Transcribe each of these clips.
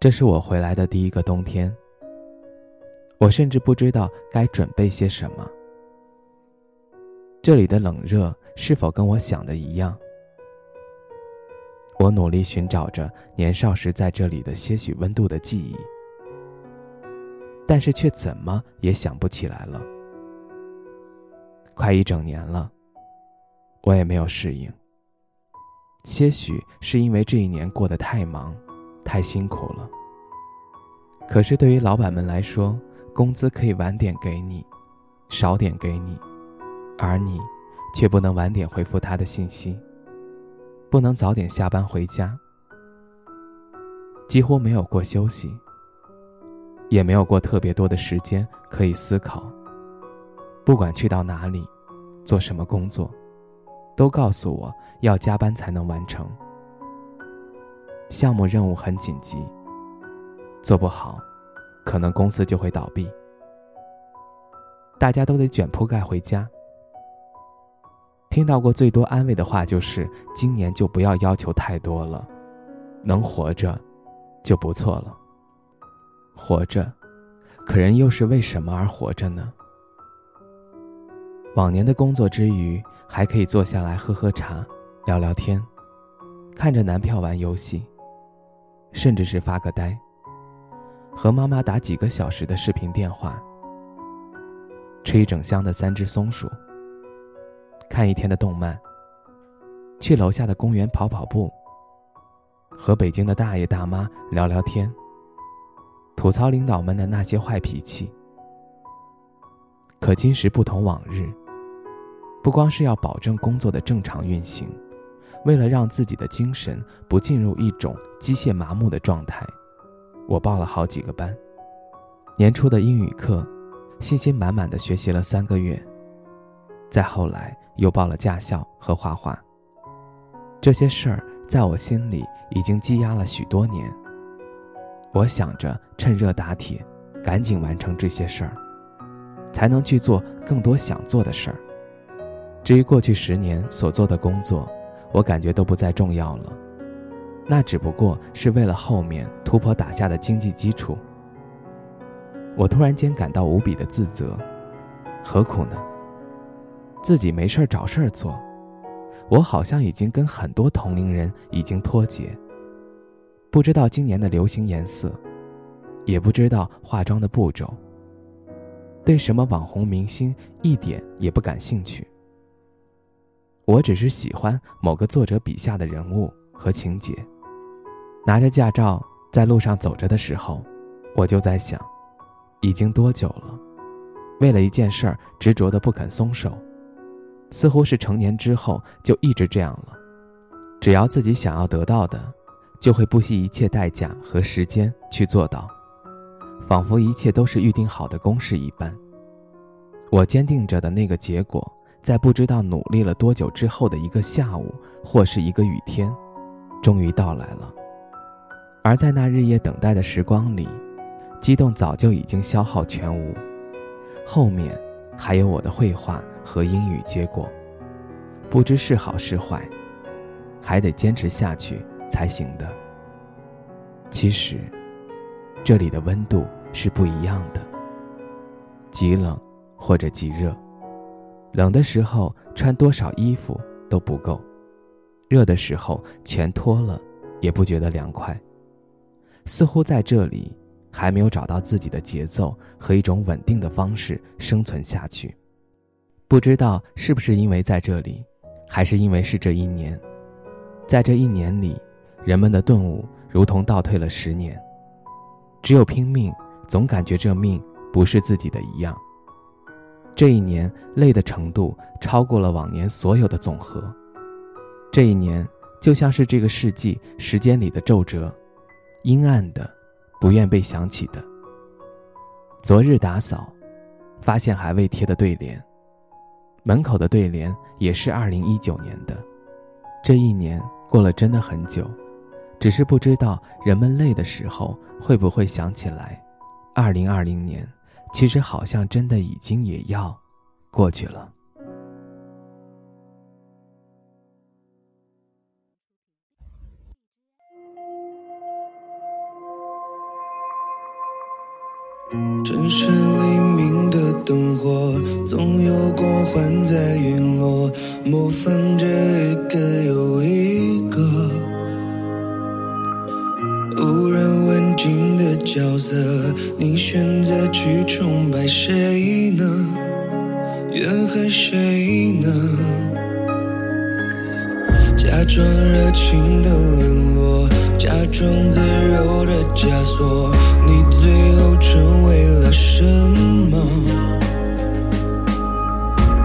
这是我回来的第一个冬天，我甚至不知道该准备些什么。这里的冷热是否跟我想的一样？我努力寻找着年少时在这里的些许温度的记忆，但是却怎么也想不起来了。快一整年了，我也没有适应。些许是因为这一年过得太忙。太辛苦了。可是对于老板们来说，工资可以晚点给你，少点给你，而你却不能晚点回复他的信息，不能早点下班回家，几乎没有过休息，也没有过特别多的时间可以思考。不管去到哪里，做什么工作，都告诉我要加班才能完成。项目任务很紧急，做不好，可能公司就会倒闭。大家都得卷铺盖回家。听到过最多安慰的话就是：今年就不要要求太多了，能活着，就不错了。活着，可人又是为什么而活着呢？往年的工作之余，还可以坐下来喝喝茶，聊聊天，看着男票玩游戏。甚至是发个呆，和妈妈打几个小时的视频电话，吃一整箱的三只松鼠，看一天的动漫，去楼下的公园跑跑步，和北京的大爷大妈聊聊天，吐槽领导们的那些坏脾气。可今时不同往日，不光是要保证工作的正常运行。为了让自己的精神不进入一种机械麻木的状态，我报了好几个班。年初的英语课，信心满满的学习了三个月。再后来又报了驾校和画画。这些事儿在我心里已经积压了许多年。我想着趁热打铁，赶紧完成这些事儿，才能去做更多想做的事儿。至于过去十年所做的工作，我感觉都不再重要了，那只不过是为了后面突破打下的经济基础。我突然间感到无比的自责，何苦呢？自己没事儿找事儿做，我好像已经跟很多同龄人已经脱节。不知道今年的流行颜色，也不知道化妆的步骤，对什么网红明星一点也不感兴趣。我只是喜欢某个作者笔下的人物和情节。拿着驾照在路上走着的时候，我就在想，已经多久了？为了一件事儿执着的不肯松手，似乎是成年之后就一直这样了。只要自己想要得到的，就会不惜一切代价和时间去做到，仿佛一切都是预定好的公式一般。我坚定着的那个结果。在不知道努力了多久之后的一个下午，或是一个雨天，终于到来了。而在那日夜等待的时光里，激动早就已经消耗全无。后面还有我的绘画和英语结果，不知是好是坏，还得坚持下去才行的。其实，这里的温度是不一样的，极冷或者极热。冷的时候穿多少衣服都不够，热的时候全脱了也不觉得凉快。似乎在这里还没有找到自己的节奏和一种稳定的方式生存下去。不知道是不是因为在这里，还是因为是这一年，在这一年里，人们的顿悟如同倒退了十年。只有拼命，总感觉这命不是自己的一样。这一年累的程度超过了往年所有的总和。这一年就像是这个世纪时间里的皱褶，阴暗的，不愿被想起的。昨日打扫，发现还未贴的对联，门口的对联也是二零一九年的。这一年过了真的很久，只是不知道人们累的时候会不会想起来，二零二零年其实好像真的已经也要过去了。城市黎明的灯火，总有光环在陨落，模仿着一个又一角色。你选择去崇拜谁呢？怨恨谁呢？假装热情的冷落，假装自由的枷锁，你最后成为了什么？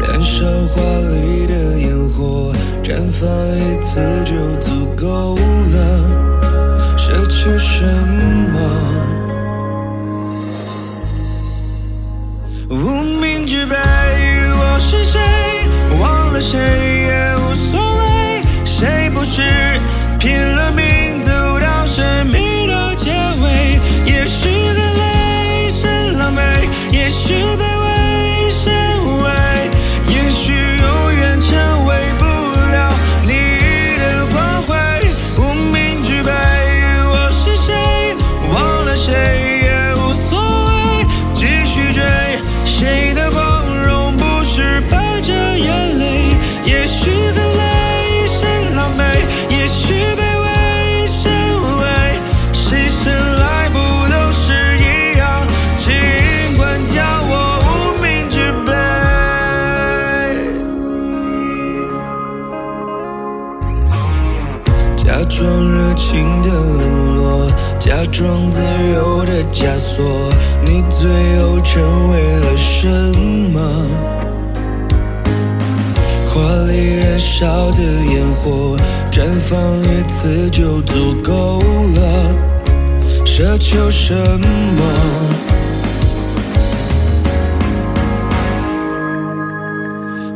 燃烧华丽的烟火，绽放一次就足够了，奢求什么？无名之辈，我是谁？忘了谁枷锁，你最后成为了什么？华丽燃烧的烟火，绽放一次就足够了，奢求什么？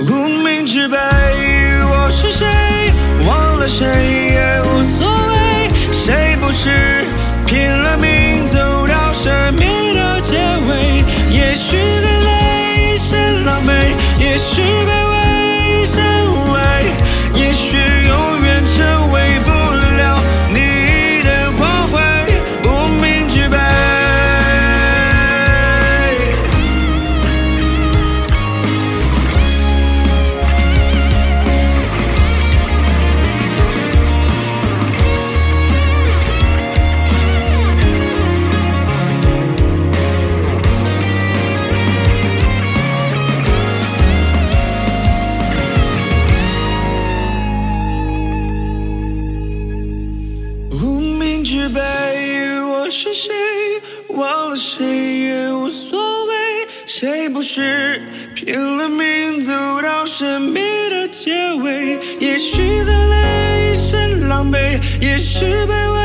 无名之辈，我是谁？忘了谁拼了命走到生命的结尾，也许再来一身狼狈，也许卑微。